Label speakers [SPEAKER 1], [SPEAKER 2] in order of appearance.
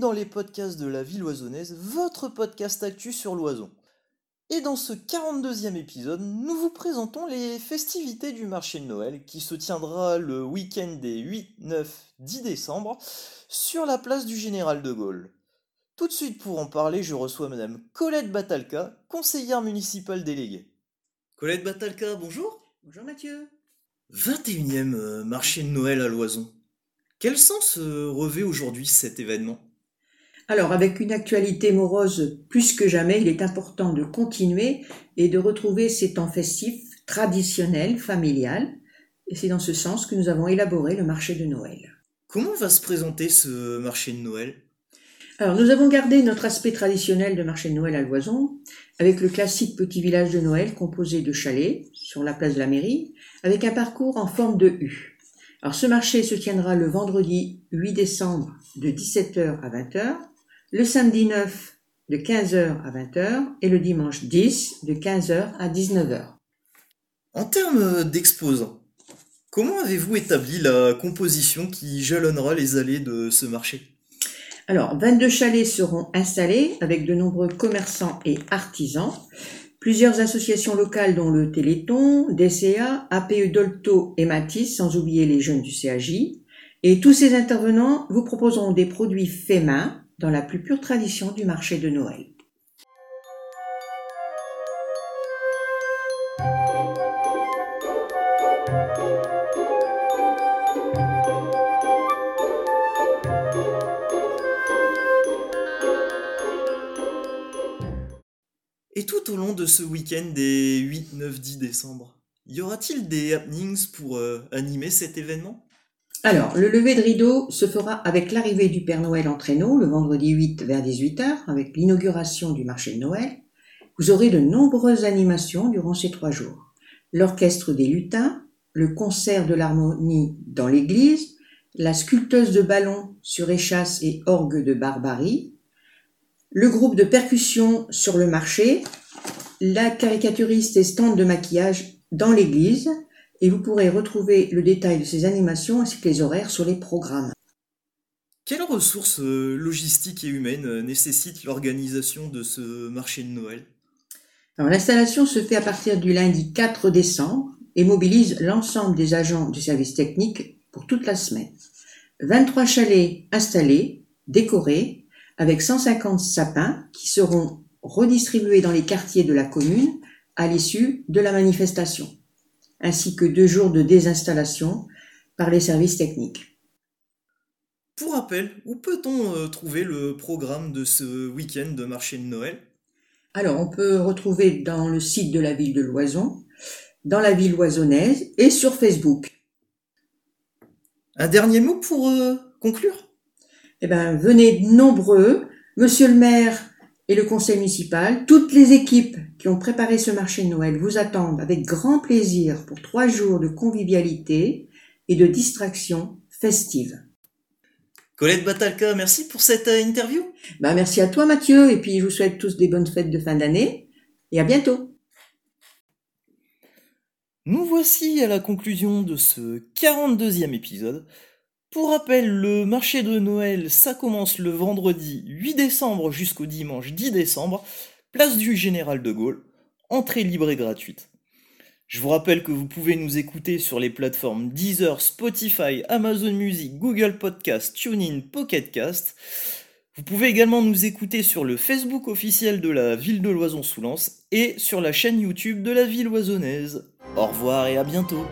[SPEAKER 1] podcast de la ville oisonnaise, votre podcast actu sur l'oison. Et dans ce 42e épisode, nous vous présentons les festivités du marché de Noël qui se tiendra le week-end des 8, 9, 10 décembre sur la place du Général de Gaulle. Tout de suite pour en parler, je reçois Madame Colette Batalka, conseillère municipale déléguée. Colette Batalka, bonjour.
[SPEAKER 2] Bonjour Mathieu.
[SPEAKER 1] 21e euh, marché de Noël à l'Oison. Quel sens euh, revêt aujourd'hui cet événement?
[SPEAKER 2] Alors, avec une actualité morose plus que jamais, il est important de continuer et de retrouver ces temps festifs traditionnels, familiales. Et c'est dans ce sens que nous avons élaboré le marché de Noël.
[SPEAKER 1] Comment va se présenter ce marché de Noël?
[SPEAKER 2] Alors, nous avons gardé notre aspect traditionnel de marché de Noël à l'Oison, avec le classique petit village de Noël composé de chalets sur la place de la mairie, avec un parcours en forme de U. Alors ce marché se tiendra le vendredi 8 décembre de 17h à 20h, le samedi 9 de 15h à 20h et le dimanche 10 de 15h à 19h.
[SPEAKER 1] En termes d'exposants, comment avez-vous établi la composition qui jalonnera les allées de ce marché?
[SPEAKER 2] Alors, 22 chalets seront installés avec de nombreux commerçants et artisans. Plusieurs associations locales dont le Téléthon, DCA, APE Dolto et Matisse, sans oublier les jeunes du CAJ. Et tous ces intervenants vous proposeront des produits faits main dans la plus pure tradition du marché de Noël.
[SPEAKER 1] Et tout au long de ce week-end des 8, 9, 10 décembre, y aura-t-il des happenings pour euh, animer cet événement?
[SPEAKER 2] Alors, le lever de rideau se fera avec l'arrivée du Père Noël en traîneau le vendredi 8 vers 18h, avec l'inauguration du marché de Noël. Vous aurez de nombreuses animations durant ces trois jours. L'orchestre des lutins, le concert de l'harmonie dans l'église, la sculpteuse de ballons sur échasse et orgue de Barbarie, le groupe de percussion sur le marché, la caricaturiste et stand de maquillage dans l'église, et vous pourrez retrouver le détail de ces animations ainsi que les horaires sur les programmes.
[SPEAKER 1] Quelles ressources euh, logistiques et humaines euh, nécessite l'organisation de ce marché de Noël?
[SPEAKER 2] L'installation se fait à partir du lundi 4 décembre et mobilise l'ensemble des agents du service technique pour toute la semaine. 23 chalets installés, décorés, avec 150 sapins qui seront redistribués dans les quartiers de la commune à l'issue de la manifestation, ainsi que deux jours de désinstallation par les services techniques.
[SPEAKER 1] Pour rappel, où peut-on euh, trouver le programme de ce week-end de marché de Noël?
[SPEAKER 2] Alors, on peut retrouver dans le site de la ville de Loison, dans la ville oisonnaise et sur Facebook.
[SPEAKER 1] Un dernier mot pour euh, conclure?
[SPEAKER 2] Eh ben, venez nombreux, monsieur le maire et le conseil municipal, toutes les équipes qui ont préparé ce marché de Noël vous attendent avec grand plaisir pour trois jours de convivialité et de distraction festive.
[SPEAKER 1] Colette Batalka, merci pour cette euh, interview.
[SPEAKER 2] Ben, merci à toi Mathieu et puis je vous souhaite tous des bonnes fêtes de fin d'année et à bientôt.
[SPEAKER 1] Nous voici à la conclusion de ce 42e épisode. Pour rappel, le marché de Noël, ça commence le vendredi 8 décembre jusqu'au dimanche 10 décembre, place du Général de Gaulle, entrée libre et gratuite. Je vous rappelle que vous pouvez nous écouter sur les plateformes Deezer, Spotify, Amazon Music, Google Podcast, TuneIn, Pocketcast. Vous pouvez également nous écouter sur le Facebook officiel de la ville de Loison-sous-Lens et sur la chaîne YouTube de la ville oisonnaise. Au revoir et à bientôt